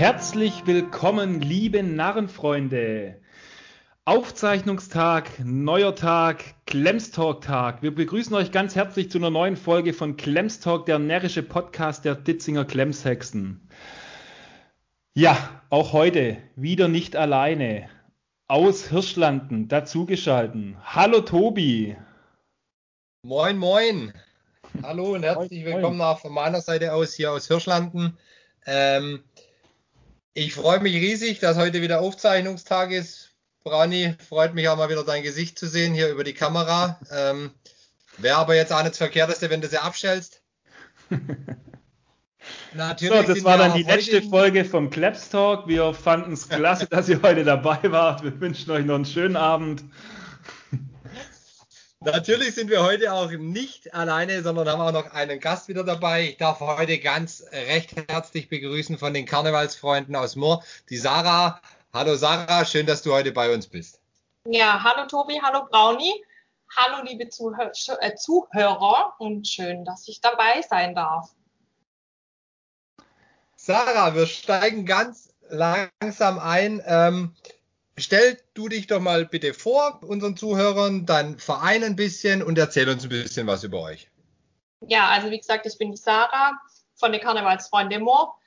Herzlich willkommen, liebe Narrenfreunde. Aufzeichnungstag, neuer Tag, Klemstalk-Tag. Wir begrüßen euch ganz herzlich zu einer neuen Folge von Klemstalk, der närrische Podcast der Ditzinger Klemshexen. Ja, auch heute wieder nicht alleine. Aus Hirschlanden dazugeschalten. Hallo Tobi. Moin, moin. Hallo und herzlich moin, willkommen moin. auch von meiner Seite aus hier aus Hirschlanden. Ähm, ich freue mich riesig, dass heute wieder Aufzeichnungstag ist. Brani, freut mich auch mal wieder dein Gesicht zu sehen hier über die Kamera. Ähm, Wäre aber jetzt auch nichts Verkehrteste, wenn du sie abstellst. Natürlich so, das war dann die letzte Folge vom Claps Talk. Wir fanden es klasse, dass ihr heute dabei wart. Wir wünschen euch noch einen schönen Abend. Natürlich sind wir heute auch nicht alleine, sondern haben auch noch einen Gast wieder dabei. Ich darf heute ganz recht herzlich begrüßen von den Karnevalsfreunden aus Moor, die Sarah. Hallo Sarah, schön, dass du heute bei uns bist. Ja, hallo Tobi, hallo Brauni, hallo liebe Zuhör äh, Zuhörer und schön, dass ich dabei sein darf. Sarah, wir steigen ganz langsam ein. Ähm, stell du dich doch mal bitte vor, unseren Zuhörern, dein Verein ein bisschen und erzähl uns ein bisschen was über euch. Ja, also wie gesagt, ich bin die Sarah von den Karnevalsfreunden Moor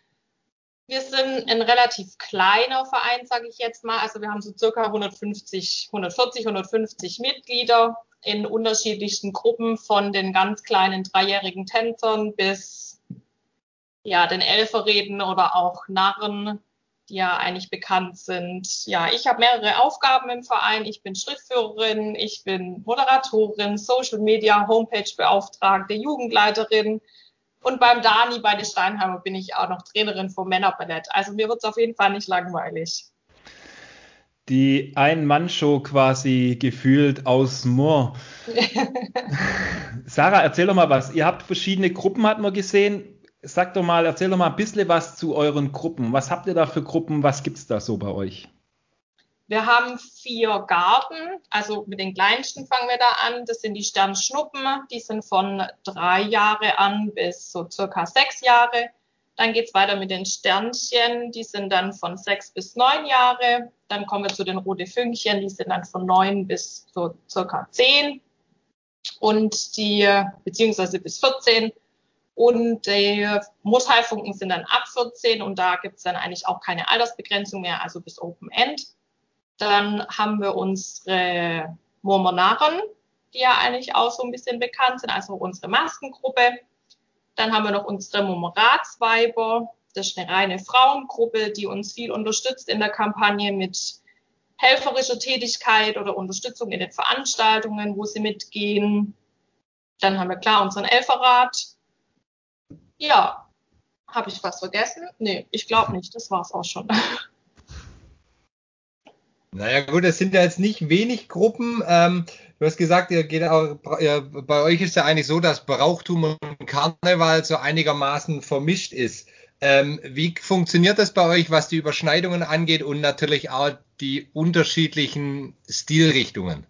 wir sind ein relativ kleiner Verein, sage ich jetzt mal. Also wir haben so circa 150, 140, 150 Mitglieder in unterschiedlichsten Gruppen von den ganz kleinen dreijährigen Tänzern bis ja den Elferreden oder auch Narren, die ja eigentlich bekannt sind. Ja, ich habe mehrere Aufgaben im Verein. Ich bin Schriftführerin, ich bin Moderatorin, Social Media, Homepage Beauftragte, Jugendleiterin und beim Dani bei den Steinheimer bin ich auch noch Trainerin vom Männerballett. Also mir wird es auf jeden Fall nicht langweilig. Die Ein-Mann-Show quasi gefühlt aus Moor. Sarah, erzähl doch mal was. Ihr habt verschiedene Gruppen, hat man gesehen. Sag doch mal, erzähl doch mal ein bisschen was zu euren Gruppen. Was habt ihr da für Gruppen? Was gibt es da so bei euch? Wir haben vier Garten, also mit den kleinsten fangen wir da an. Das sind die Sternschnuppen, die sind von drei Jahre an bis so circa sechs Jahre. Dann geht's weiter mit den Sternchen, die sind dann von sechs bis neun Jahre. Dann kommen wir zu den rote Fünkchen, die sind dann von neun bis so circa zehn. Und die, beziehungsweise bis 14. Und die Mutteilfunken sind dann ab 14 und da gibt's dann eigentlich auch keine Altersbegrenzung mehr, also bis Open End. Dann haben wir unsere Murmonaren, die ja eigentlich auch so ein bisschen bekannt sind, also unsere Maskengruppe. Dann haben wir noch unsere Murmoratsweiber. Das ist eine reine Frauengruppe, die uns viel unterstützt in der Kampagne mit helferischer Tätigkeit oder Unterstützung in den Veranstaltungen, wo sie mitgehen. Dann haben wir klar unseren Elferrat. Ja, habe ich was vergessen? Nee, ich glaube nicht. Das war's auch schon. Naja gut, es sind ja jetzt nicht wenig Gruppen. Ähm, du hast gesagt, ihr geht auch, ihr, bei euch ist ja eigentlich so, dass Brauchtum und Karneval so einigermaßen vermischt ist. Ähm, wie funktioniert das bei euch, was die Überschneidungen angeht und natürlich auch die unterschiedlichen Stilrichtungen?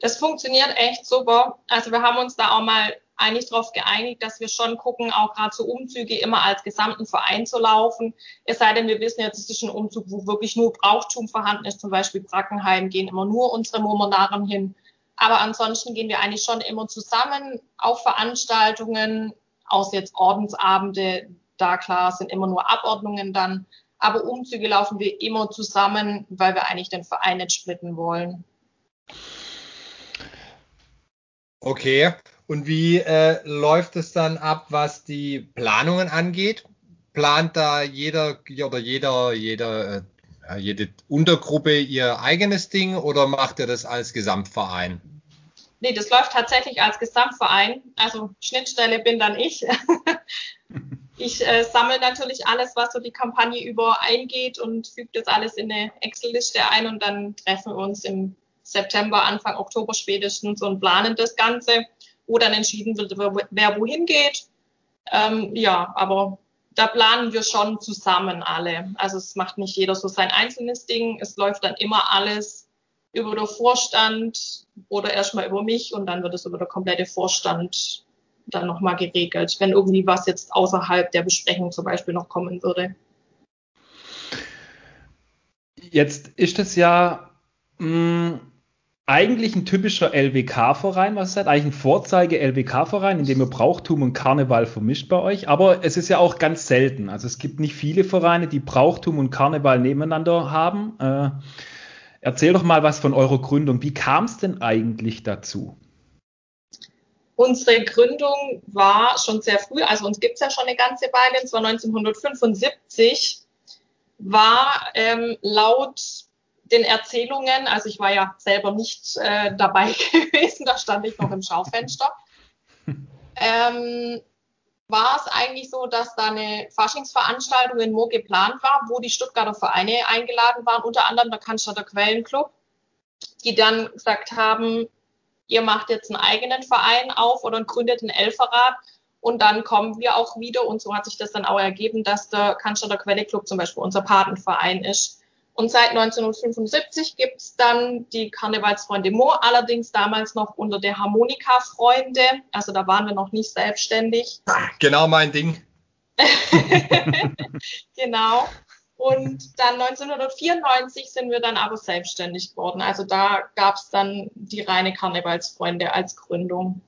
Das funktioniert echt super. Also wir haben uns da auch mal eigentlich darauf geeinigt, dass wir schon gucken, auch gerade so Umzüge immer als gesamten Verein zu laufen. Es sei denn, wir wissen jetzt, es ist ein Umzug, wo wirklich nur Brauchtum vorhanden ist, zum Beispiel Brackenheim, gehen immer nur unsere Momonaren hin. Aber ansonsten gehen wir eigentlich schon immer zusammen auf Veranstaltungen, aus jetzt Ordensabende, da klar sind immer nur Abordnungen dann. Aber Umzüge laufen wir immer zusammen, weil wir eigentlich den Verein nicht splitten wollen. Okay. Und wie äh, läuft es dann ab, was die Planungen angeht? Plant da jeder oder jeder, jeder, äh, jede Untergruppe ihr eigenes Ding oder macht ihr das als Gesamtverein? Nee, das läuft tatsächlich als Gesamtverein. Also Schnittstelle bin dann ich. ich äh, sammle natürlich alles, was so die Kampagne über eingeht und füge das alles in eine Excel-Liste ein und dann treffen wir uns im September, Anfang Oktober spätestens und planen das Ganze wo dann entschieden wird, wer wohin geht. Ähm, ja, aber da planen wir schon zusammen alle. Also es macht nicht jeder so sein einzelnes Ding. Es läuft dann immer alles über den Vorstand oder erstmal über mich und dann wird es über der komplette Vorstand dann nochmal geregelt, wenn irgendwie was jetzt außerhalb der Besprechung zum Beispiel noch kommen würde. Jetzt ist es ja mh, mm, eigentlich ein typischer LWK-Verein, was ist das? Eigentlich ein Vorzeige-LWK-Verein, in dem ihr Brauchtum und Karneval vermischt bei euch. Aber es ist ja auch ganz selten. Also es gibt nicht viele Vereine, die Brauchtum und Karneval nebeneinander haben. Äh, erzähl doch mal was von eurer Gründung. Wie kam es denn eigentlich dazu? Unsere Gründung war schon sehr früh, also uns gibt es ja schon eine ganze Weile, es war 1975, war ähm, laut den Erzählungen, also ich war ja selber nicht äh, dabei gewesen, da stand ich noch im Schaufenster, ähm, war es eigentlich so, dass da eine Faschingsveranstaltung in Mo geplant war, wo die Stuttgarter Vereine eingeladen waren, unter anderem der Cannstatter Quellenclub, die dann gesagt haben, ihr macht jetzt einen eigenen Verein auf oder gründet einen Elferrat. Und dann kommen wir auch wieder. Und so hat sich das dann auch ergeben, dass der Cannstatter Quelleclub zum Beispiel unser Patenverein ist. Und seit 1975 gibt es dann die Karnevalsfreunde Mo, allerdings damals noch unter der Harmonika-Freunde. Also da waren wir noch nicht selbstständig. Genau mein Ding. genau. Und dann 1994 sind wir dann aber selbstständig geworden. Also da gab es dann die reine Karnevalsfreunde als Gründung.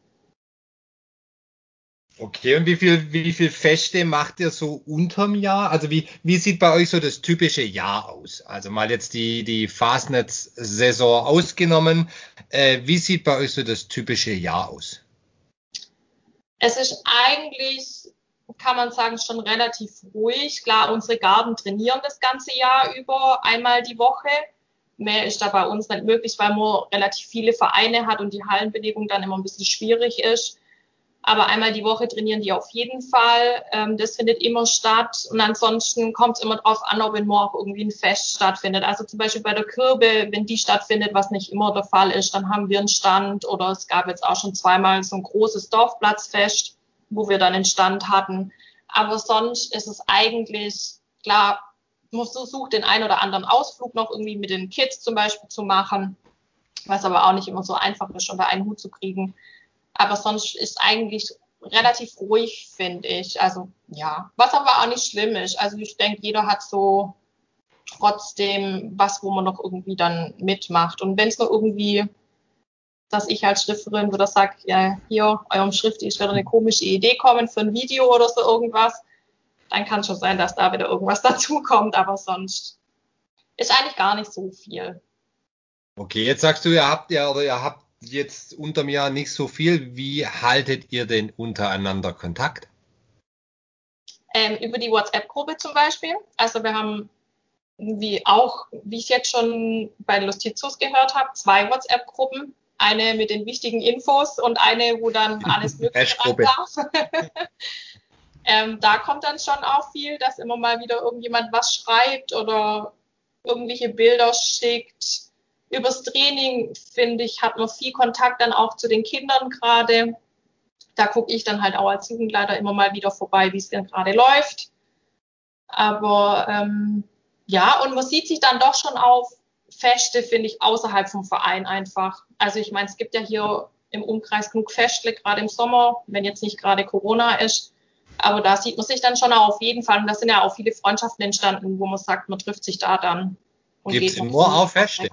Okay, und wie viel, wie viel Feste macht ihr so unterm Jahr? Also wie, wie sieht bei euch so das typische Jahr aus? Also mal jetzt die, die Fastnet-Saison ausgenommen. Äh, wie sieht bei euch so das typische Jahr aus? Es ist eigentlich, kann man sagen, schon relativ ruhig. Klar, unsere Garden trainieren das ganze Jahr über einmal die Woche. Mehr ist da bei uns nicht möglich, weil man relativ viele Vereine hat und die Hallenbelegung dann immer ein bisschen schwierig ist. Aber einmal die Woche trainieren die auf jeden Fall. Ähm, das findet immer statt. Und ansonsten kommt es immer darauf an, ob in auch irgendwie ein Fest stattfindet. Also zum Beispiel bei der Kirbe, wenn die stattfindet, was nicht immer der Fall ist, dann haben wir einen Stand. Oder es gab jetzt auch schon zweimal so ein großes Dorfplatzfest, wo wir dann einen Stand hatten. Aber sonst ist es eigentlich, klar, man versucht den einen oder anderen Ausflug noch irgendwie mit den Kids zum Beispiel zu machen, was aber auch nicht immer so einfach ist, unter einen Hut zu kriegen. Aber sonst ist eigentlich relativ ruhig, finde ich. Also ja, was aber auch nicht schlimm ist. Also ich denke, jeder hat so trotzdem was, wo man noch irgendwie dann mitmacht. Und wenn es nur irgendwie, dass ich als Schrifterin wieder sage, ja, hier, eurem Schrift ist wieder eine komische Idee kommen für ein Video oder so irgendwas, dann kann schon sein, dass da wieder irgendwas dazukommt, aber sonst ist eigentlich gar nicht so viel. Okay, jetzt sagst du, ihr habt ja oder ihr habt jetzt unterm Jahr nicht so viel. Wie haltet ihr denn untereinander Kontakt? Ähm, über die WhatsApp-Gruppe zum Beispiel. Also wir haben, wie auch, wie ich jetzt schon bei Lustizos gehört habe, zwei WhatsApp-Gruppen. Eine mit den wichtigen Infos und eine, wo dann alles Mögliche rein darf. ähm, da kommt dann schon auch viel, dass immer mal wieder irgendjemand was schreibt oder irgendwelche Bilder schickt übers Training, finde ich, hat man viel Kontakt dann auch zu den Kindern gerade. Da gucke ich dann halt auch als Jugendleiter immer mal wieder vorbei, wie es denn gerade läuft. Aber ähm, ja, und man sieht sich dann doch schon auf Feste, finde ich, außerhalb vom Verein einfach. Also ich meine, es gibt ja hier im Umkreis genug Festle, gerade im Sommer, wenn jetzt nicht gerade Corona ist. Aber da sieht man sich dann schon auf jeden Fall. Und da sind ja auch viele Freundschaften entstanden, wo man sagt, man trifft sich da dann. Gibt es nur auch Feste?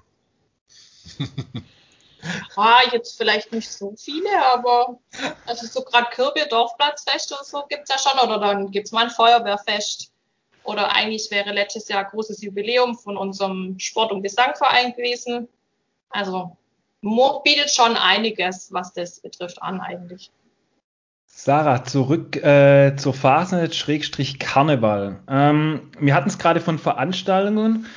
ah, jetzt vielleicht nicht so viele, aber also so gerade Kirby, Dorfplatzfest und so gibt es ja schon. Oder dann gibt es mal ein Feuerwehrfest. Oder eigentlich wäre letztes Jahr großes Jubiläum von unserem Sport- und Gesangverein gewesen. Also Mo bietet schon einiges, was das betrifft, an eigentlich. Sarah, zurück äh, zur Fasnet-Karneval. Ähm, wir hatten es gerade von Veranstaltungen.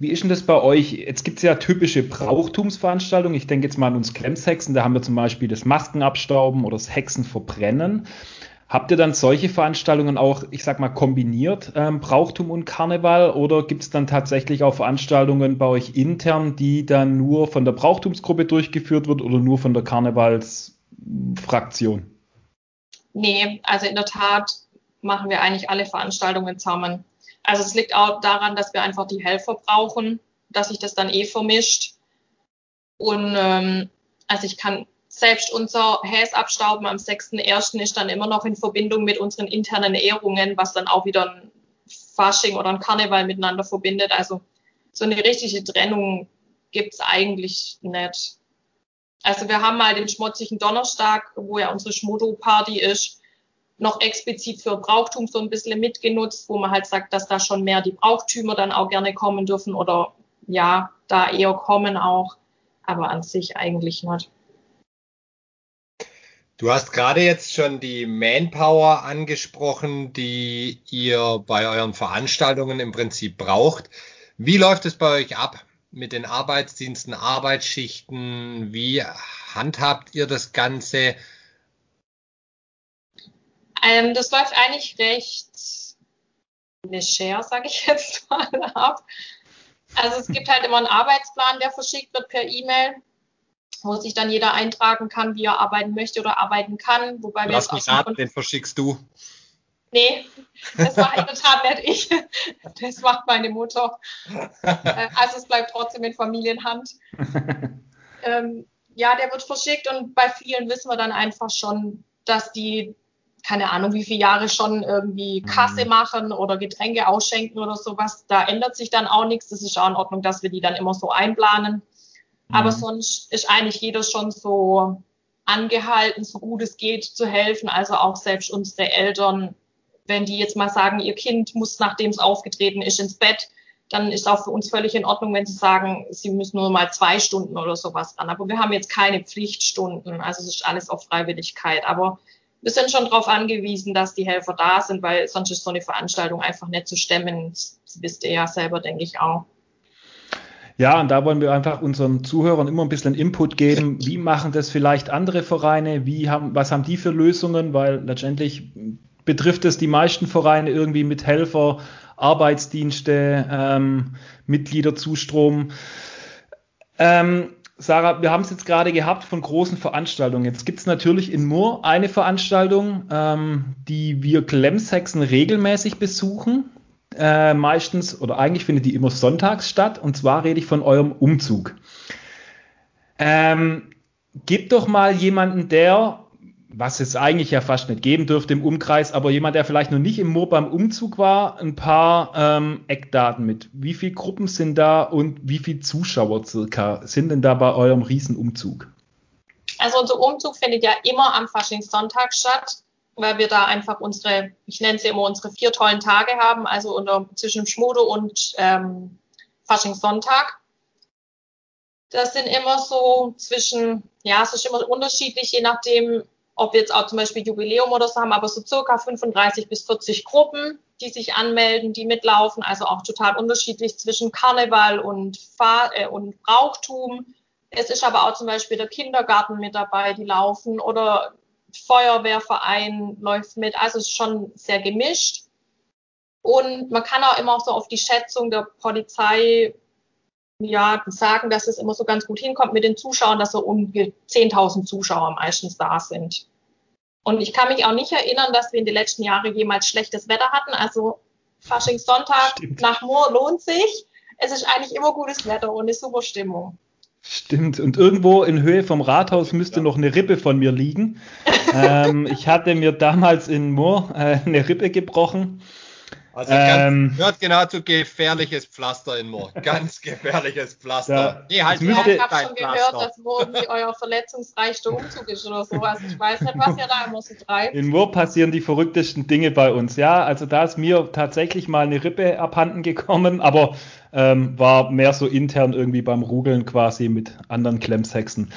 Wie ist denn das bei euch? Jetzt gibt es ja typische Brauchtumsveranstaltungen. Ich denke jetzt mal an uns Klemshexen. Da haben wir zum Beispiel das Maskenabstauben oder das Hexenverbrennen. Habt ihr dann solche Veranstaltungen auch, ich sag mal, kombiniert, ähm, Brauchtum und Karneval? Oder gibt es dann tatsächlich auch Veranstaltungen bei euch intern, die dann nur von der Brauchtumsgruppe durchgeführt wird oder nur von der Karnevalsfraktion? Nee, also in der Tat machen wir eigentlich alle Veranstaltungen zusammen. Also es liegt auch daran, dass wir einfach die Helfer brauchen, dass sich das dann eh vermischt. Und ähm, also ich kann selbst unser Häsabstauben am 6.1. ist dann immer noch in Verbindung mit unseren internen Ehrungen, was dann auch wieder ein Fasching oder ein Karneval miteinander verbindet. Also so eine richtige Trennung gibt's eigentlich nicht. Also wir haben mal den schmutzigen Donnerstag, wo ja unsere Schmodo-Party ist, noch explizit für Brauchtum so ein bisschen mitgenutzt, wo man halt sagt, dass da schon mehr die Brauchtümer dann auch gerne kommen dürfen oder ja, da eher kommen auch, aber an sich eigentlich nicht. Du hast gerade jetzt schon die Manpower angesprochen, die ihr bei euren Veranstaltungen im Prinzip braucht. Wie läuft es bei euch ab mit den Arbeitsdiensten, Arbeitsschichten? Wie handhabt ihr das Ganze? Ähm, das läuft eigentlich recht leger, sage ich jetzt mal ab. Also es gibt halt immer einen Arbeitsplan, der verschickt wird per E-Mail, wo sich dann jeder eintragen kann, wie er arbeiten möchte oder arbeiten kann. Wobei Lass mich raten, den verschickst du. Nee, das war in der Tat nicht ich. Das macht meine Mutter. Äh, also es bleibt trotzdem in Familienhand. Ähm, ja, der wird verschickt und bei vielen wissen wir dann einfach schon, dass die keine Ahnung, wie viele Jahre schon irgendwie Kasse mhm. machen oder Getränke ausschenken oder sowas. Da ändert sich dann auch nichts. Das ist auch in Ordnung, dass wir die dann immer so einplanen. Mhm. Aber sonst ist eigentlich jeder schon so angehalten, so gut es geht, zu helfen. Also auch selbst unsere Eltern, wenn die jetzt mal sagen, ihr Kind muss, nachdem es aufgetreten ist, ins Bett, dann ist auch für uns völlig in Ordnung, wenn sie sagen, sie müssen nur mal zwei Stunden oder sowas ran. Aber wir haben jetzt keine Pflichtstunden. Also es ist alles auf Freiwilligkeit. Aber wir sind schon darauf angewiesen, dass die Helfer da sind, weil sonst ist so eine Veranstaltung einfach nicht zu stemmen. Das wisst ihr ja selber, denke ich auch. Ja, und da wollen wir einfach unseren Zuhörern immer ein bisschen Input geben. Wie machen das vielleicht andere Vereine? Wie haben, was haben die für Lösungen? Weil letztendlich betrifft es die meisten Vereine irgendwie mit Helfer, Arbeitsdienste, ähm, Mitgliederzustrom. Ähm, Sarah, wir haben es jetzt gerade gehabt von großen Veranstaltungen. Jetzt gibt es natürlich in Mur eine Veranstaltung, ähm, die wir Klemshexen regelmäßig besuchen. Äh, meistens oder eigentlich findet die immer sonntags statt. Und zwar rede ich von eurem Umzug. Ähm, gebt doch mal jemanden, der was es eigentlich ja fast nicht geben dürfte im Umkreis, aber jemand, der vielleicht noch nicht im Moor beim Umzug war, ein paar ähm, Eckdaten mit. Wie viele Gruppen sind da und wie viele Zuschauer circa sind denn da bei eurem Riesenumzug? Also unser Umzug findet ja immer am Faschingssonntag statt, weil wir da einfach unsere, ich nenne sie immer unsere vier tollen Tage haben, also unter, zwischen Schmude und ähm, Faschingssonntag. Das sind immer so zwischen, ja, es ist immer unterschiedlich, je nachdem, ob wir jetzt auch zum Beispiel Jubiläum oder so haben, aber so circa 35 bis 40 Gruppen, die sich anmelden, die mitlaufen, also auch total unterschiedlich zwischen Karneval und, Fahr äh, und Brauchtum. Es ist aber auch zum Beispiel der Kindergarten mit dabei, die laufen oder Feuerwehrverein läuft mit, also es ist schon sehr gemischt. Und man kann auch immer so auf die Schätzung der Polizei ja, sagen, dass es immer so ganz gut hinkommt mit den Zuschauern, dass so um 10.000 Zuschauer meistens da sind. Und ich kann mich auch nicht erinnern, dass wir in den letzten Jahren jemals schlechtes Wetter hatten. Also Faschingssonntag nach Moor lohnt sich. Es ist eigentlich immer gutes Wetter und eine super Stimmung. Stimmt. Und irgendwo in Höhe vom Rathaus müsste ja. noch eine Rippe von mir liegen. ähm, ich hatte mir damals in Moor äh, eine Rippe gebrochen. Also ähm, hört genau zu gefährliches Pflaster in Moor. Ganz gefährliches Pflaster. Ja, nee, halt müsste, ich habe schon gehört, dass Moor irgendwie euer verletzungsreichster Umzug ist oder sowas. Ich weiß nicht, was ihr da immer so treibt. In Moor passieren die verrücktesten Dinge bei uns. Ja, also da ist mir tatsächlich mal eine Rippe abhanden gekommen, aber ähm, war mehr so intern irgendwie beim Rugeln quasi mit anderen Klemmshexen.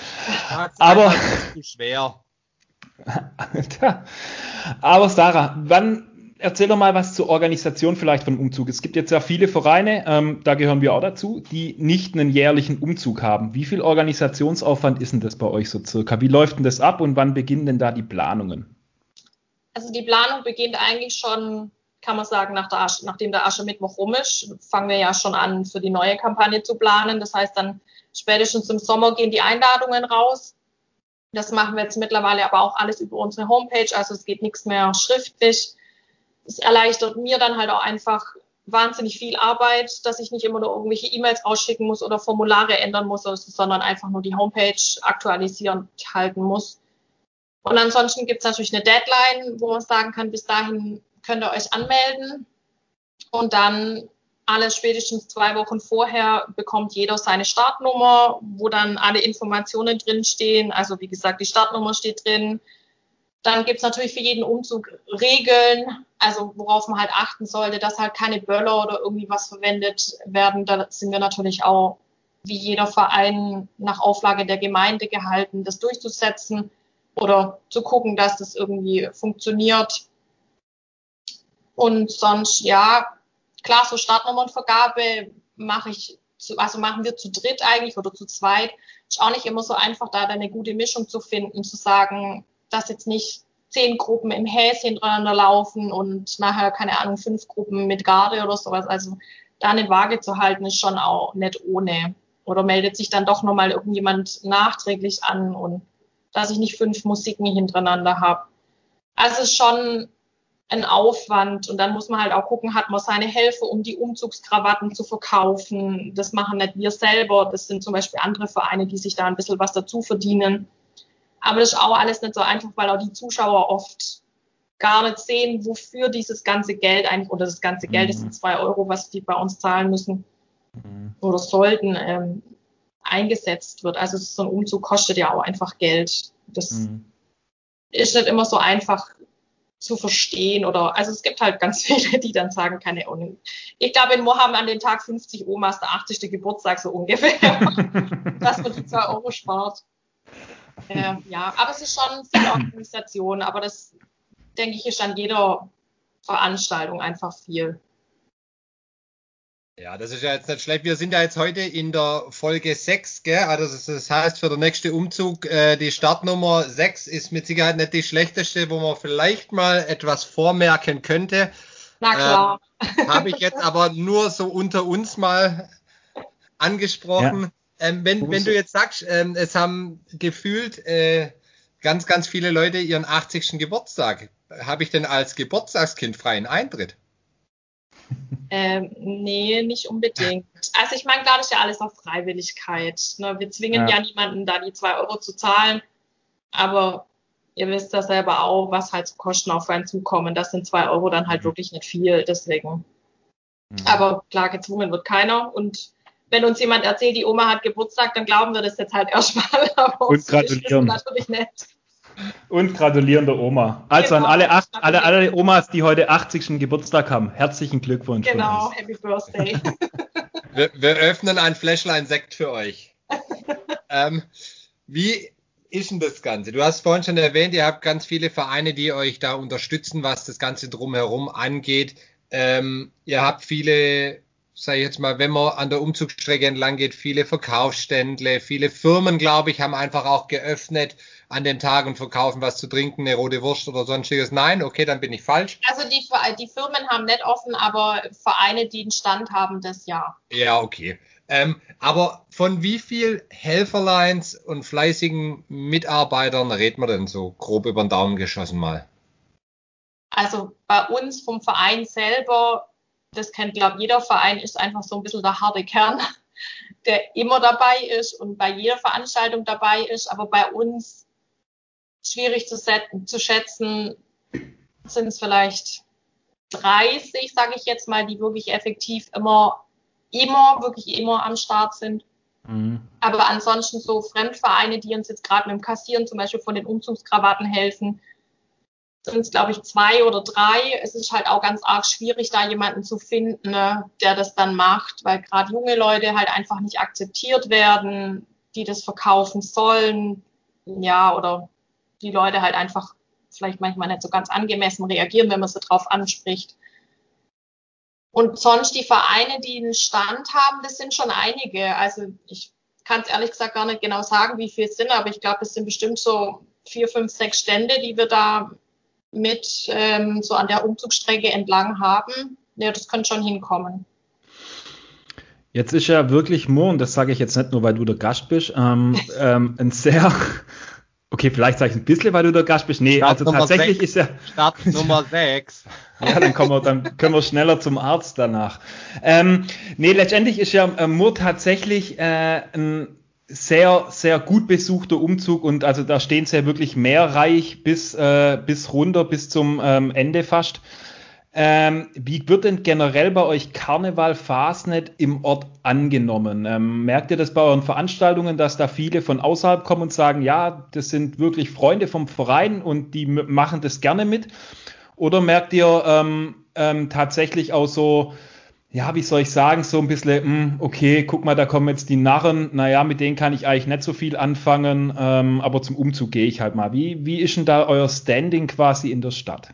Aber schwer. aber Sarah, wann erzähl doch mal was zur Organisation vielleicht von Umzug. Es gibt jetzt ja viele Vereine, ähm, da gehören wir auch dazu, die nicht einen jährlichen Umzug haben. Wie viel Organisationsaufwand ist denn das bei euch so circa? Wie läuft denn das ab und wann beginnen denn da die Planungen? Also die Planung beginnt eigentlich schon, kann man sagen, nach der Asche, nachdem der Aschermittwoch rum ist, fangen wir ja schon an, für die neue Kampagne zu planen. Das heißt dann spätestens im Sommer gehen die Einladungen raus. Das machen wir jetzt mittlerweile aber auch alles über unsere Homepage, also es geht nichts mehr schriftlich es erleichtert mir dann halt auch einfach wahnsinnig viel Arbeit, dass ich nicht immer nur irgendwelche E-Mails ausschicken muss oder Formulare ändern muss, sondern einfach nur die Homepage aktualisieren halten muss. Und ansonsten gibt es natürlich eine Deadline, wo man sagen kann, bis dahin könnt ihr euch anmelden. Und dann alles spätestens zwei Wochen vorher bekommt jeder seine Startnummer, wo dann alle Informationen drinstehen. Also wie gesagt, die Startnummer steht drin. Dann gibt es natürlich für jeden Umzug Regeln, also worauf man halt achten sollte, dass halt keine Böller oder irgendwie was verwendet werden. Da sind wir natürlich auch wie jeder Verein nach Auflage der Gemeinde gehalten, das durchzusetzen oder zu gucken, dass das irgendwie funktioniert. Und sonst, ja, klar, so Startnummernvergabe mache ich, zu, also machen wir zu dritt eigentlich oder zu zweit. Ist auch nicht immer so einfach, da eine gute Mischung zu finden, zu sagen, dass jetzt nicht zehn Gruppen im Häschen hintereinander laufen und nachher, keine Ahnung, fünf Gruppen mit Garde oder sowas. Also da eine Waage zu halten, ist schon auch nicht ohne. Oder meldet sich dann doch nochmal irgendjemand nachträglich an und dass ich nicht fünf Musiken hintereinander habe. Also es ist schon ein Aufwand und dann muss man halt auch gucken, hat man seine Helfer, um die Umzugskrawatten zu verkaufen. Das machen nicht wir selber, das sind zum Beispiel andere Vereine, die sich da ein bisschen was dazu verdienen. Aber das ist auch alles nicht so einfach, weil auch die Zuschauer oft gar nicht sehen, wofür dieses ganze Geld eigentlich, oder das ganze Geld, das sind mhm. zwei Euro, was die bei uns zahlen müssen mhm. oder sollten, ähm, eingesetzt wird. Also so ein Umzug kostet ja auch einfach Geld. Das mhm. ist nicht immer so einfach zu verstehen oder also es gibt halt ganz viele, die dann sagen, keine Ahnung. Ich glaube, in Mo haben an den Tag 50 Omas der 80. Geburtstag so ungefähr, dass man die zwei Euro spart. Äh, ja, aber es ist schon viel Organisation, aber das denke ich ist an jeder Veranstaltung einfach viel. Ja, das ist ja jetzt nicht schlecht. Wir sind ja jetzt heute in der Folge 6, gell? Also das heißt, für den nächsten Umzug, äh, die Startnummer 6 ist mit Sicherheit nicht die schlechteste, wo man vielleicht mal etwas vormerken könnte. Na klar. Ähm, Habe ich jetzt aber nur so unter uns mal angesprochen. Ja. Ähm, wenn, wenn du jetzt sagst, ähm, es haben gefühlt äh, ganz, ganz viele Leute ihren 80. Geburtstag, habe ich denn als Geburtstagskind freien Eintritt? Ähm, nee, nicht unbedingt. Also ich meine, klar, das ist ja alles auf Freiwilligkeit. Ne? Wir zwingen ja. ja niemanden, da die zwei Euro zu zahlen. Aber ihr wisst ja selber auch, was halt zu Kosten auf einen zukommen. Das sind zwei Euro dann halt mhm. wirklich nicht viel. Deswegen. Mhm. Aber klar, gezwungen wird keiner. Und wenn uns jemand erzählt, die Oma hat Geburtstag, dann glauben wir das jetzt halt erstmal. Aber Und gratulieren. natürlich nicht. Und gratulieren der Oma. Also genau, an alle, acht, alle, alle Omas, die heute 80. Geburtstag haben, herzlichen Glückwunsch. Genau, Happy Birthday. wir, wir, öffnen ein Fläschlein Sekt für euch. ähm, wie ist denn das Ganze? Du hast vorhin schon erwähnt, ihr habt ganz viele Vereine, die euch da unterstützen, was das Ganze drumherum angeht. Ähm, ihr habt viele sage ich jetzt mal, wenn man an der Umzugsstrecke entlang geht, viele Verkaufsständle, viele Firmen, glaube ich, haben einfach auch geöffnet an dem Tag und verkaufen was zu trinken, eine rote Wurst oder sonstiges. Nein, okay, dann bin ich falsch. Also die, die Firmen haben nicht offen, aber Vereine, die einen Stand haben, das ja. Ja, okay. Ähm, aber von wie viel Helferlines und fleißigen Mitarbeitern redet man denn so grob über den Daumen geschossen mal? Also bei uns vom Verein selber das kennt, glaube jeder Verein, ist einfach so ein bisschen der harte Kern, der immer dabei ist und bei jeder Veranstaltung dabei ist. Aber bei uns schwierig zu, setzen, zu schätzen, sind es vielleicht 30, sage ich jetzt mal, die wirklich effektiv immer, immer, wirklich immer am Start sind. Mhm. Aber ansonsten so Fremdvereine, die uns jetzt gerade mit dem Kassieren zum Beispiel von den Umzugskrawatten helfen, sind es, glaube ich, zwei oder drei. Es ist halt auch ganz arg schwierig, da jemanden zu finden, ne, der das dann macht, weil gerade junge Leute halt einfach nicht akzeptiert werden, die das verkaufen sollen. Ja, oder die Leute halt einfach vielleicht manchmal nicht so ganz angemessen reagieren, wenn man sie drauf anspricht. Und sonst die Vereine, die einen Stand haben, das sind schon einige. Also ich kann es ehrlich gesagt gar nicht genau sagen, wie viele es sind, aber ich glaube, es sind bestimmt so vier, fünf, sechs Stände, die wir da mit ähm, so an der Umzugsstrecke entlang haben. Ja, das könnte schon hinkommen. Jetzt ist ja wirklich Mo, und das sage ich jetzt nicht nur, weil du der Gast bist, ähm, ähm, ein sehr, okay, vielleicht sage ich ein bisschen, weil du der Gast bist. Nee, Start also Nummer tatsächlich 6. ist ja. Start Nummer 6. ja, dann, kommen wir, dann können wir schneller zum Arzt danach. Ähm, nee, letztendlich ist ja äh, Mo tatsächlich äh, ein sehr, sehr gut besuchter Umzug und also da stehen sie ja wirklich mehrreich bis, äh, bis runter, bis zum ähm, Ende fast. Ähm, wie wird denn generell bei euch Karneval Fastnet im Ort angenommen? Ähm, merkt ihr das bei euren Veranstaltungen, dass da viele von außerhalb kommen und sagen, ja, das sind wirklich Freunde vom Verein und die machen das gerne mit? Oder merkt ihr ähm, ähm tatsächlich auch so, ja, wie soll ich sagen, so ein bisschen, mh, hm, okay, guck mal, da kommen jetzt die Narren, naja, mit denen kann ich eigentlich nicht so viel anfangen, ähm, aber zum Umzug gehe ich halt mal. Wie, wie ist denn da euer Standing quasi in der Stadt?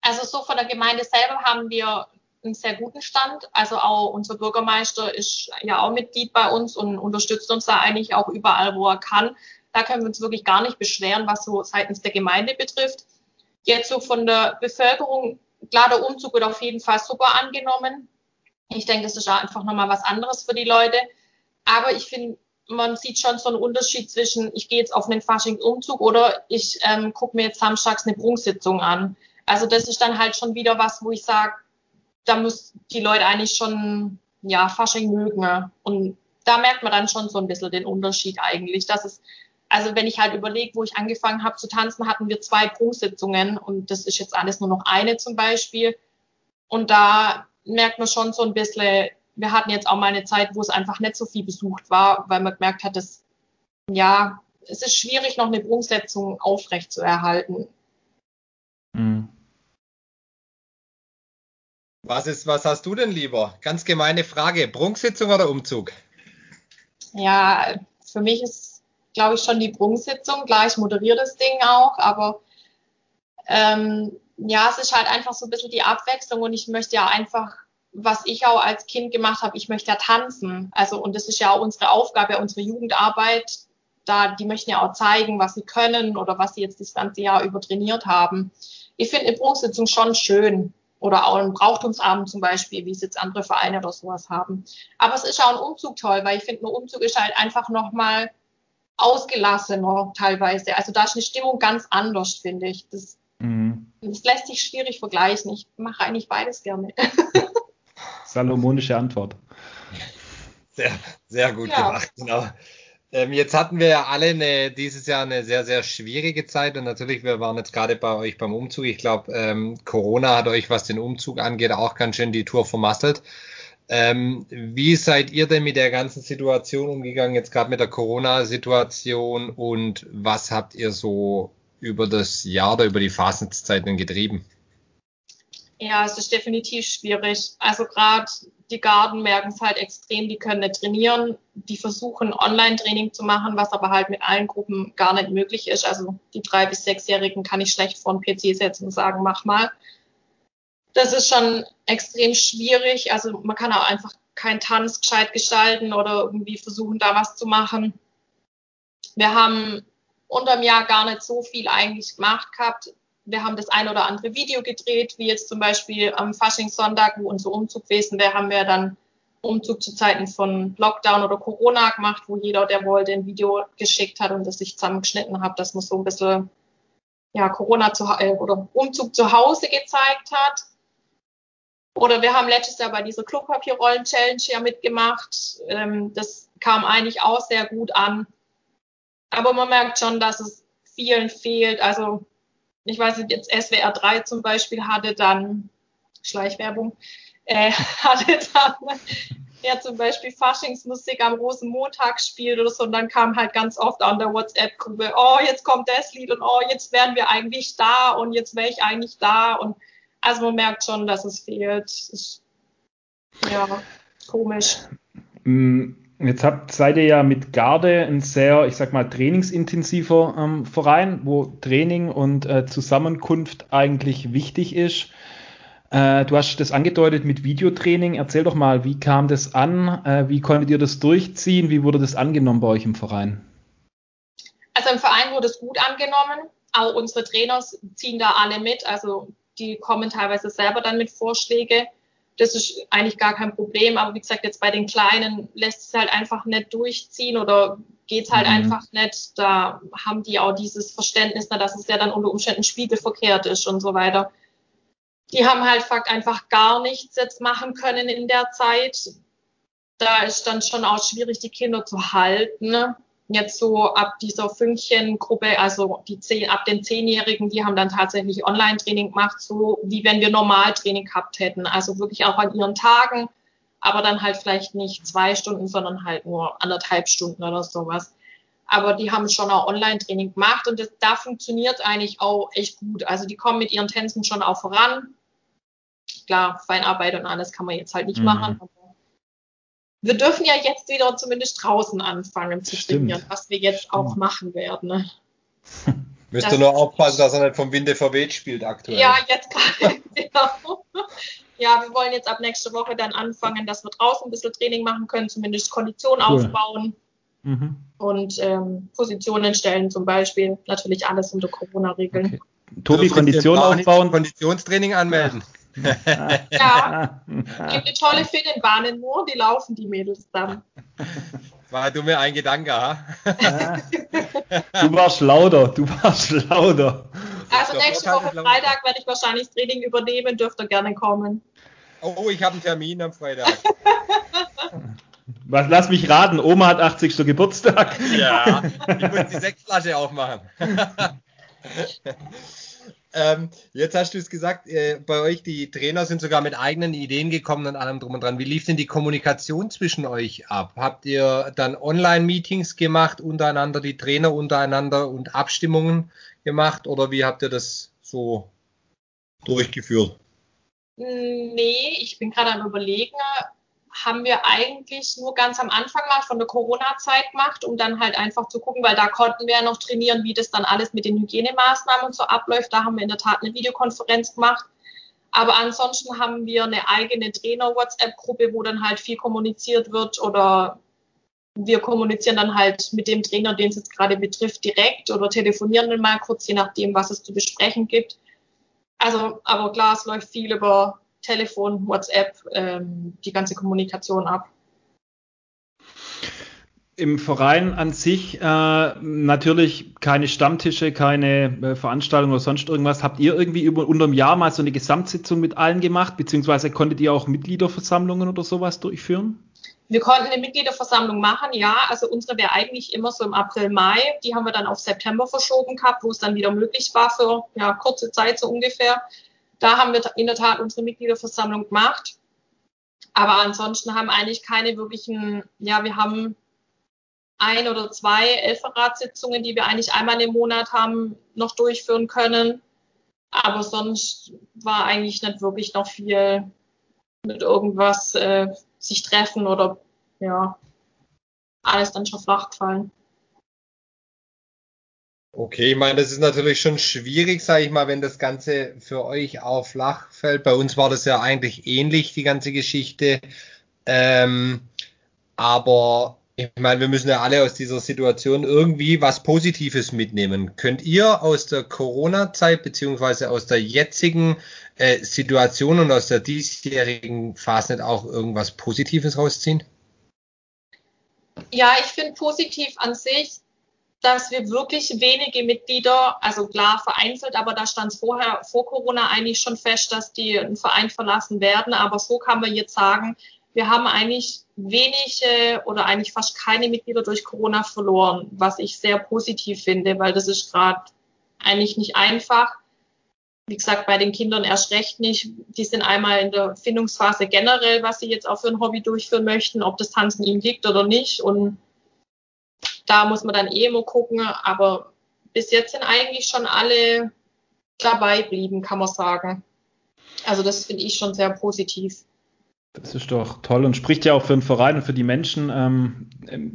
Also so von der Gemeinde selber haben wir einen sehr guten Stand. Also auch unser Bürgermeister ist ja auch Mitglied bei uns und unterstützt uns da eigentlich auch überall, wo er kann. Da können wir uns wirklich gar nicht beschweren, was so seitens der Gemeinde betrifft. Jetzt so von der Bevölkerung, klar, der Umzug wird auf jeden Fall super angenommen. Ich denke, das ist einfach nochmal was anderes für die Leute. Aber ich finde, man sieht schon so einen Unterschied zwischen, ich gehe jetzt auf einen Faschingsumzug oder ich ähm, gucke mir jetzt samstags eine Prunksitzung an. Also das ist dann halt schon wieder was, wo ich sage, da müssen die Leute eigentlich schon ja Fasching mögen. Und da merkt man dann schon so ein bisschen den Unterschied eigentlich, dass es also wenn ich halt überlege, wo ich angefangen habe zu tanzen, hatten wir zwei Prunksitzungen und das ist jetzt alles nur noch eine zum Beispiel. Und da merkt man schon so ein bisschen, wir hatten jetzt auch mal eine Zeit, wo es einfach nicht so viel besucht war, weil man gemerkt hat, dass ja, es ist schwierig, noch eine Prunksitzung aufrecht zu erhalten. Mhm. Was ist, was hast du denn lieber? Ganz gemeine Frage. Prunksitzung oder Umzug? Ja, für mich ist, glaube ich, schon die Prunksitzung. Klar, ich moderiere das Ding auch, aber ähm, ja, es ist halt einfach so ein bisschen die Abwechslung und ich möchte ja einfach, was ich auch als Kind gemacht habe, ich möchte ja tanzen. Also, und das ist ja auch unsere Aufgabe, unsere Jugendarbeit. Da, die möchten ja auch zeigen, was sie können oder was sie jetzt das ganze Jahr über trainiert haben. Ich finde eine Prunksitzung schon schön oder auch einen Brauchtumsabend zum Beispiel, wie es jetzt andere Vereine oder sowas haben. Aber es ist auch ein Umzug toll, weil ich finde, ein Umzug ist halt einfach nochmal ausgelassener teilweise. Also da ist eine Stimmung ganz anders, finde ich. Das, mhm. das lässt sich schwierig vergleichen. Ich mache eigentlich beides gerne. Salomonische Antwort. Sehr, sehr gut ja. gemacht, genau. Ähm, jetzt hatten wir ja alle eine, dieses Jahr eine sehr, sehr schwierige Zeit und natürlich, wir waren jetzt gerade bei euch beim Umzug. Ich glaube, ähm, Corona hat euch, was den Umzug angeht, auch ganz schön die Tour vermasselt. Ähm, wie seid ihr denn mit der ganzen Situation umgegangen, jetzt gerade mit der Corona-Situation und was habt ihr so über das Jahr oder über die Phasenzeiten getrieben? Ja, es ist definitiv schwierig. Also gerade die Garden merken es halt extrem, die können nicht trainieren. Die versuchen Online-Training zu machen, was aber halt mit allen Gruppen gar nicht möglich ist. Also die drei- bis sechsjährigen kann ich schlecht vor den PC setzen und sagen, mach mal. Das ist schon extrem schwierig. Also man kann auch einfach keinen Tanz gescheit gestalten oder irgendwie versuchen, da was zu machen. Wir haben unterm Jahr gar nicht so viel eigentlich gemacht gehabt wir haben das ein oder andere Video gedreht, wie jetzt zum Beispiel am Faschingssonntag, wo unser Umzug gewesen wäre, haben wir dann Umzug zu Zeiten von Lockdown oder Corona gemacht, wo jeder, der wollte, ein Video geschickt hat und das ich zusammengeschnitten habe, dass man so ein bisschen ja, Corona zu, äh, oder Umzug zu Hause gezeigt hat. Oder wir haben letztes Jahr bei dieser Klopapierrollen-Challenge ja mitgemacht. Ähm, das kam eigentlich auch sehr gut an. Aber man merkt schon, dass es vielen fehlt. Also ich weiß nicht, jetzt SWR 3 zum Beispiel hatte dann, Schleichwerbung, äh, hatte dann ja zum Beispiel Faschingsmusik am Rosenmontag spielt oder so und dann kam halt ganz oft an der WhatsApp-Gruppe, oh, jetzt kommt das Lied und oh, jetzt wären wir eigentlich da und jetzt wäre ich eigentlich da und also man merkt schon, dass es fehlt. Ist, ja, komisch. Mm, Jetzt habt, seid ihr ja mit Garde ein sehr, ich sag mal, trainingsintensiver ähm, Verein, wo Training und äh, Zusammenkunft eigentlich wichtig ist. Äh, du hast das angedeutet mit Videotraining. Erzähl doch mal, wie kam das an? Äh, wie konntet ihr das durchziehen? Wie wurde das angenommen bei euch im Verein? Also im Verein wurde es gut angenommen. Auch unsere Trainer ziehen da alle mit. Also die kommen teilweise selber dann mit Vorschläge das ist eigentlich gar kein Problem. Aber wie gesagt, jetzt bei den Kleinen lässt es halt einfach nicht durchziehen oder geht es halt mhm. einfach nicht. Da haben die auch dieses Verständnis, dass es ja dann unter Umständen spiegelverkehrt ist und so weiter. Die haben halt einfach gar nichts jetzt machen können in der Zeit. Da ist dann schon auch schwierig, die Kinder zu halten. Jetzt so ab dieser Fünkchen-Gruppe, also die zehn, ab den Zehnjährigen, die haben dann tatsächlich Online-Training gemacht, so wie wenn wir normal Training gehabt hätten. Also wirklich auch an ihren Tagen, aber dann halt vielleicht nicht zwei Stunden, sondern halt nur anderthalb Stunden oder sowas. Aber die haben schon auch Online-Training gemacht und das, da funktioniert eigentlich auch echt gut. Also die kommen mit ihren Tänzen schon auch voran. Klar, Feinarbeit und alles kann man jetzt halt nicht mhm. machen. Wir dürfen ja jetzt wieder zumindest draußen anfangen zu trainieren, was wir jetzt Stimmt. auch machen werden. Ne? Müsst ihr nur aufpassen, dass er nicht vom Winde verweht spielt aktuell. Ja, jetzt gerade. genau. Ja, wir wollen jetzt ab nächste Woche dann anfangen, dass wir draußen ein bisschen Training machen können, zumindest Kondition cool. aufbauen. Mhm. Und ähm, Positionen stellen zum Beispiel. Natürlich alles unter Corona-Regeln. Okay. Tobi, also Kondition aufbauen. Konditionstraining anmelden. ja, gibt eine tolle Finnenbahnen nur, die laufen die Mädels dann. War du mir ein Gedanke, ha? du warst lauter, du warst lauter. Also nächste Woche Freitag werde ich wahrscheinlich das Training übernehmen, dürft ihr gerne kommen. Oh, ich habe einen Termin am Freitag. Was, lass mich raten, Oma hat 80. Geburtstag. Ja, ich muss die Sechsflasche aufmachen. Ähm, jetzt hast du es gesagt, äh, bei euch die Trainer sind sogar mit eigenen Ideen gekommen und allem drum und dran. Wie lief denn die Kommunikation zwischen euch ab? Habt ihr dann Online-Meetings gemacht untereinander, die Trainer untereinander und Abstimmungen gemacht oder wie habt ihr das so durchgeführt? Nee, ich bin gerade am Überlegen haben wir eigentlich nur ganz am Anfang mal von der Corona-Zeit gemacht, um dann halt einfach zu gucken, weil da konnten wir ja noch trainieren, wie das dann alles mit den Hygienemaßnahmen und so abläuft. Da haben wir in der Tat eine Videokonferenz gemacht. Aber ansonsten haben wir eine eigene Trainer-WhatsApp-Gruppe, wo dann halt viel kommuniziert wird oder wir kommunizieren dann halt mit dem Trainer, den es jetzt gerade betrifft, direkt oder telefonieren dann mal kurz, je nachdem, was es zu besprechen gibt. Also, aber klar, es läuft viel über Telefon, WhatsApp, ähm, die ganze Kommunikation ab. Im Verein an sich äh, natürlich keine Stammtische, keine äh, Veranstaltungen oder sonst irgendwas. Habt ihr irgendwie über unter einem Jahr mal so eine Gesamtsitzung mit allen gemacht, beziehungsweise konntet ihr auch Mitgliederversammlungen oder sowas durchführen? Wir konnten eine Mitgliederversammlung machen, ja. Also unsere wäre eigentlich immer so im April, Mai. Die haben wir dann auf September verschoben gehabt, wo es dann wieder möglich war für ja, kurze Zeit so ungefähr. Da haben wir in der Tat unsere Mitgliederversammlung gemacht. Aber ansonsten haben eigentlich keine wirklichen, ja, wir haben ein oder zwei Elferratssitzungen, die wir eigentlich einmal im Monat haben, noch durchführen können. Aber sonst war eigentlich nicht wirklich noch viel mit irgendwas äh, sich treffen oder ja, alles dann schon flach gefallen. Okay, ich meine, das ist natürlich schon schwierig, sage ich mal, wenn das Ganze für euch auch flach fällt. Bei uns war das ja eigentlich ähnlich, die ganze Geschichte. Ähm, aber ich meine, wir müssen ja alle aus dieser Situation irgendwie was Positives mitnehmen. Könnt ihr aus der Corona-Zeit beziehungsweise aus der jetzigen äh, Situation und aus der diesjährigen Phase nicht auch irgendwas Positives rausziehen? Ja, ich finde positiv an sich, dass wir wirklich wenige Mitglieder, also klar vereinzelt, aber da stand es vorher, vor Corona eigentlich schon fest, dass die einen Verein verlassen werden. Aber so kann man jetzt sagen, wir haben eigentlich wenige oder eigentlich fast keine Mitglieder durch Corona verloren, was ich sehr positiv finde, weil das ist gerade eigentlich nicht einfach. Wie gesagt, bei den Kindern erst recht nicht. Die sind einmal in der Findungsphase generell, was sie jetzt auch für ein Hobby durchführen möchten, ob das Tanzen ihnen liegt oder nicht. Und da muss man dann eh immer gucken, aber bis jetzt sind eigentlich schon alle dabei blieben, kann man sagen. Also das finde ich schon sehr positiv. Das ist doch toll und spricht ja auch für den Verein und für die Menschen. Ähm,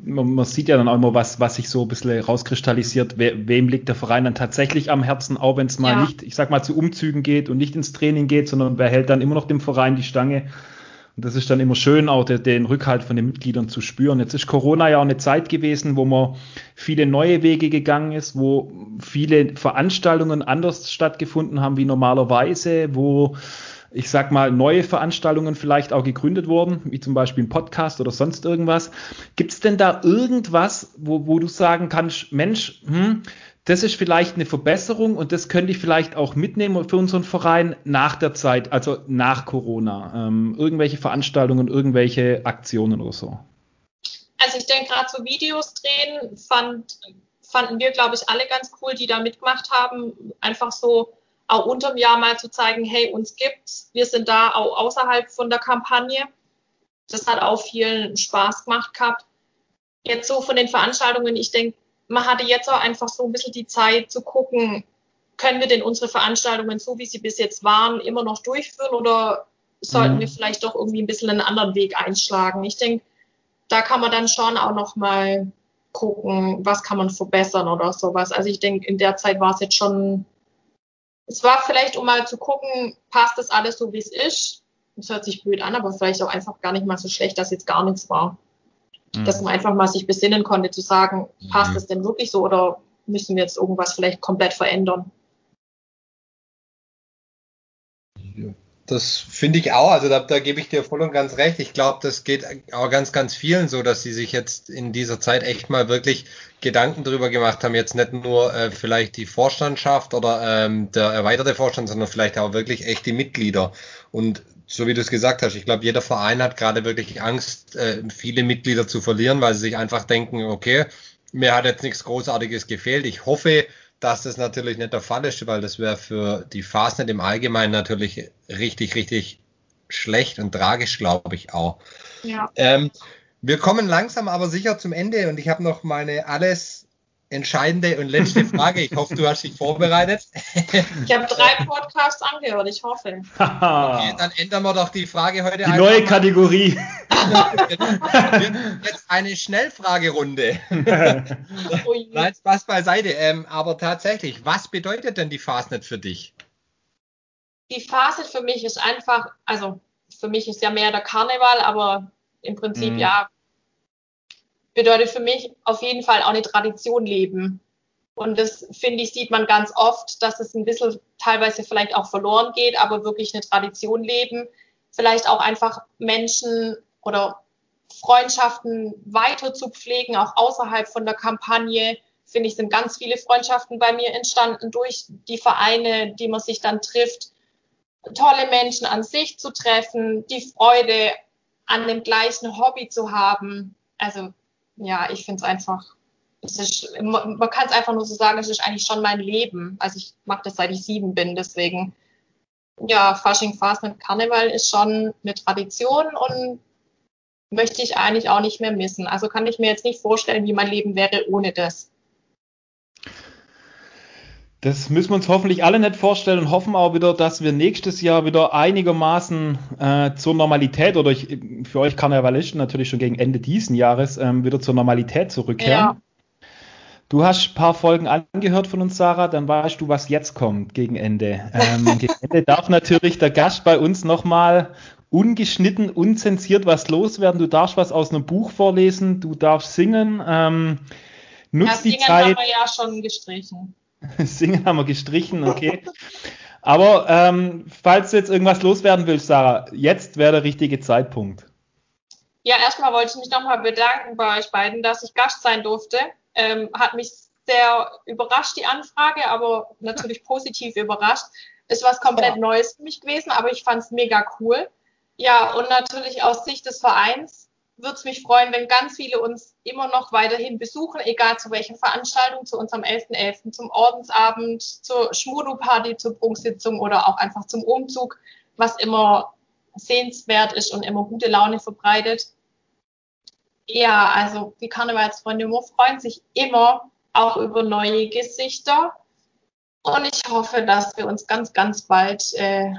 man, man, sieht ja dann auch immer, was, was sich so ein bisschen rauskristallisiert, we, wem liegt der Verein dann tatsächlich am Herzen, auch wenn es mal ja. nicht, ich sag mal, zu Umzügen geht und nicht ins Training geht, sondern wer hält dann immer noch dem Verein die Stange. Und das ist dann immer schön, auch den, den Rückhalt von den Mitgliedern zu spüren. Jetzt ist Corona ja auch eine Zeit gewesen, wo man viele neue Wege gegangen ist, wo viele Veranstaltungen anders stattgefunden haben wie normalerweise, wo ich sag mal, neue Veranstaltungen vielleicht auch gegründet wurden, wie zum Beispiel ein Podcast oder sonst irgendwas. Gibt es denn da irgendwas, wo, wo du sagen kannst, Mensch, hm, das ist vielleicht eine Verbesserung und das könnte ich vielleicht auch mitnehmen für unseren Verein nach der Zeit, also nach Corona. Ähm, irgendwelche Veranstaltungen, irgendwelche Aktionen oder so. Also ich denke gerade so Videos drehen fand, fanden wir, glaube ich, alle ganz cool, die da mitgemacht haben. Einfach so auch unterm Jahr mal zu zeigen, hey, uns gibt's, wir sind da auch außerhalb von der Kampagne. Das hat auch viel Spaß gemacht gehabt. Jetzt so von den Veranstaltungen, ich denke, man hatte jetzt auch einfach so ein bisschen die Zeit zu gucken, können wir denn unsere Veranstaltungen so, wie sie bis jetzt waren, immer noch durchführen oder sollten mhm. wir vielleicht doch irgendwie ein bisschen einen anderen Weg einschlagen? Ich denke, da kann man dann schon auch noch mal gucken, was kann man verbessern oder sowas. Also ich denke, in der Zeit war es jetzt schon, es war vielleicht, um mal zu gucken, passt das alles so, wie es ist. Das hört sich blöd an, aber vielleicht auch einfach gar nicht mal so schlecht, dass jetzt gar nichts war. Mhm. Dass man einfach mal sich besinnen konnte, zu sagen, passt mhm. das denn wirklich so oder müssen wir jetzt irgendwas vielleicht komplett verändern? Das finde ich auch, also da, da gebe ich dir voll und ganz recht. Ich glaube, das geht auch ganz, ganz vielen so, dass sie sich jetzt in dieser Zeit echt mal wirklich Gedanken darüber gemacht haben, jetzt nicht nur äh, vielleicht die Vorstandschaft oder ähm, der erweiterte Vorstand, sondern vielleicht auch wirklich echt die Mitglieder. Und so wie du es gesagt hast, ich glaube, jeder Verein hat gerade wirklich Angst, äh, viele Mitglieder zu verlieren, weil sie sich einfach denken, okay, mir hat jetzt nichts Großartiges gefehlt. Ich hoffe, dass das natürlich nicht der Fall ist, weil das wäre für die Fastnet im Allgemeinen natürlich richtig, richtig schlecht und tragisch, glaube ich auch. Ja. Ähm, wir kommen langsam aber sicher zum Ende und ich habe noch meine alles entscheidende und letzte Frage. Ich hoffe, du hast dich vorbereitet. Ich habe drei Podcasts angehört, ich hoffe. okay, dann ändern wir doch die Frage heute. Die neue mal. Kategorie. Jetzt eine Schnellfragerunde. Nein, Spaß beiseite. Ähm, aber tatsächlich, was bedeutet denn die Fastnet für dich? Die Fastnet für mich ist einfach, also für mich ist ja mehr der Karneval, aber im Prinzip mhm. ja bedeutet für mich auf jeden Fall auch eine Tradition leben. Und das, finde ich, sieht man ganz oft, dass es ein bisschen teilweise vielleicht auch verloren geht, aber wirklich eine Tradition leben. Vielleicht auch einfach Menschen oder Freundschaften weiter zu pflegen, auch außerhalb von der Kampagne. Finde ich, sind ganz viele Freundschaften bei mir entstanden durch die Vereine, die man sich dann trifft. Tolle Menschen an sich zu treffen, die Freude an dem gleichen Hobby zu haben. Also ja, ich finde es einfach, man kann es einfach nur so sagen, es ist eigentlich schon mein Leben. Also ich mache das seit ich sieben bin, deswegen ja, Fasching, Fastnet, Karneval ist schon eine Tradition und möchte ich eigentlich auch nicht mehr missen. Also kann ich mir jetzt nicht vorstellen, wie mein Leben wäre ohne das. Das müssen wir uns hoffentlich alle nicht vorstellen und hoffen auch wieder, dass wir nächstes Jahr wieder einigermaßen äh, zur Normalität oder ich, für euch Karnevalisten natürlich schon gegen Ende diesen Jahres ähm, wieder zur Normalität zurückkehren. Ja. Du hast ein paar Folgen angehört von uns, Sarah, dann weißt du, was jetzt kommt gegen Ende. Ähm, gegen Ende darf natürlich der Gast bei uns nochmal ungeschnitten, unzensiert was loswerden. Du darfst was aus einem Buch vorlesen, du darfst singen. Ähm, nutz ja, die Zeit. haben wir ja schon gestrichen. Singen haben wir gestrichen, okay. Aber ähm, falls du jetzt irgendwas loswerden willst, Sarah, jetzt wäre der richtige Zeitpunkt. Ja, erstmal wollte ich mich nochmal bedanken bei euch beiden, dass ich Gast sein durfte. Ähm, hat mich sehr überrascht, die Anfrage, aber natürlich positiv überrascht. Ist was komplett ja. Neues für mich gewesen, aber ich fand es mega cool. Ja, und natürlich aus Sicht des Vereins würde es mich freuen, wenn ganz viele uns immer noch weiterhin besuchen, egal zu welcher Veranstaltung, zu unserem 11.11., .11., zum Ordensabend, zur Schmudo-Party, zur Prunksitzung oder auch einfach zum Umzug, was immer sehenswert ist und immer gute Laune verbreitet. Ja, also die Karnevalsfreunde freuen sich immer auch über neue Gesichter. Und ich hoffe, dass wir uns ganz, ganz bald äh,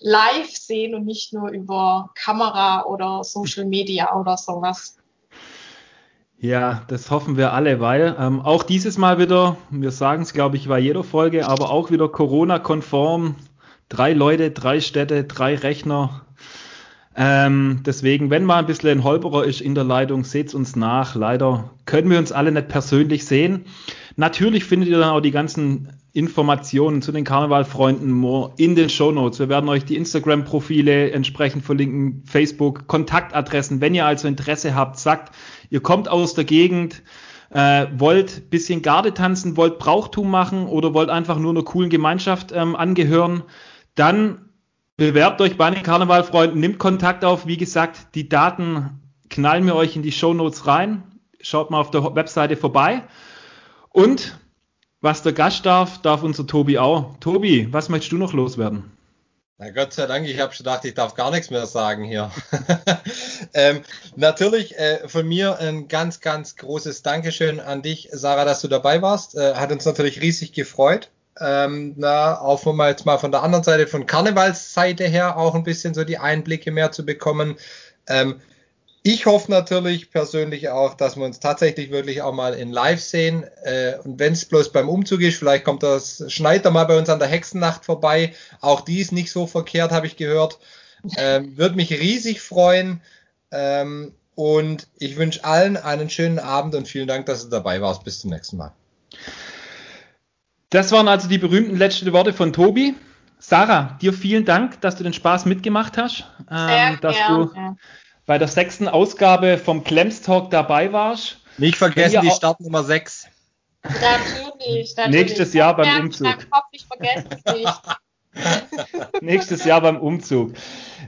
live sehen und nicht nur über Kamera oder Social Media oder sowas. Ja, das hoffen wir alle, weil ähm, auch dieses Mal wieder, wir sagen es, glaube ich, bei jeder Folge, aber auch wieder Corona-konform. Drei Leute, drei Städte, drei Rechner. Ähm, deswegen, wenn mal ein bisschen ein Holperer ist in der Leitung, seht's uns nach. Leider können wir uns alle nicht persönlich sehen. Natürlich findet ihr dann auch die ganzen Informationen zu den Karnevalfreunden in den Show Notes. Wir werden euch die Instagram-Profile entsprechend verlinken, Facebook, Kontaktadressen. Wenn ihr also Interesse habt, sagt, ihr kommt aus der Gegend, äh, wollt bisschen Garde tanzen, wollt Brauchtum machen oder wollt einfach nur einer coolen Gemeinschaft ähm, angehören, dann bewerbt euch bei den Karnevalfreunden, nimmt Kontakt auf. Wie gesagt, die Daten knallen wir euch in die Show Notes rein. schaut mal auf der Webseite vorbei. Und was der Gast darf, darf unser Tobi auch. Tobi, was möchtest du noch loswerden? Na Gott sei Dank, ich habe schon gedacht, ich darf gar nichts mehr sagen hier. ähm, natürlich äh, von mir ein ganz, ganz großes Dankeschön an dich, Sarah, dass du dabei warst. Äh, hat uns natürlich riesig gefreut. Ähm, na, auch mal jetzt mal von der anderen Seite, von Karnevalsseite her auch ein bisschen so die Einblicke mehr zu bekommen. Ähm, ich hoffe natürlich persönlich auch, dass wir uns tatsächlich wirklich auch mal in Live sehen. Äh, und wenn es bloß beim Umzug ist, vielleicht kommt das Schneider mal bei uns an der Hexennacht vorbei. Auch die ist nicht so verkehrt, habe ich gehört. Ähm, Würde mich riesig freuen. Ähm, und ich wünsche allen einen schönen Abend und vielen Dank, dass du dabei warst. Bis zum nächsten Mal. Das waren also die berühmten letzten Worte von Tobi. Sarah, dir vielen Dank, dass du den Spaß mitgemacht hast. Ähm, dass gerne. du bei der sechsten Ausgabe vom Klems Talk dabei warst. Nicht vergessen die Startnummer 6. Natürlich, natürlich. Nächstes Jahr beim Umzug. Ich vergesse es nicht. Nächstes Jahr beim Umzug.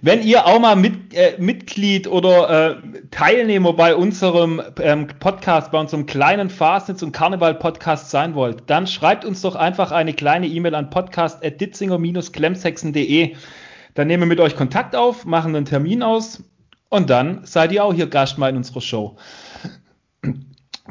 Wenn ihr auch mal mit, äh, Mitglied oder äh, Teilnehmer bei unserem ähm, Podcast, bei unserem kleinen Fastnetz und Karneval-Podcast sein wollt, dann schreibt uns doch einfach eine kleine E-Mail an podcast.ditzinger-klemsexen.de. Dann nehmen wir mit euch Kontakt auf, machen einen Termin aus und dann seid ihr auch hier Gast mal in unserer Show.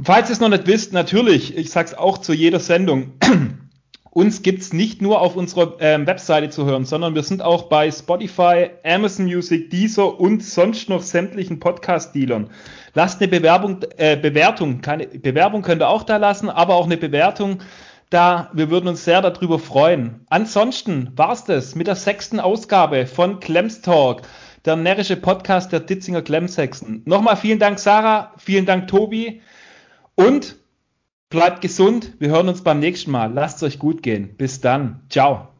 Falls ihr es noch nicht wisst, natürlich, ich sage es auch zu jeder Sendung, uns gibt es nicht nur auf unserer ähm, Webseite zu hören, sondern wir sind auch bei Spotify, Amazon Music, Deezer und sonst noch sämtlichen Podcast-Dealern. Lasst eine Bewerbung, äh, Bewertung, keine Bewerbung könnt ihr auch da lassen, aber auch eine Bewertung da. Wir würden uns sehr darüber freuen. Ansonsten war's das mit der sechsten Ausgabe von Clems Talk, der närrische Podcast der Ditzinger Klemsexen. Nochmal vielen Dank, Sarah, vielen Dank, Tobi und Bleibt gesund. Wir hören uns beim nächsten Mal. Lasst es euch gut gehen. Bis dann. Ciao.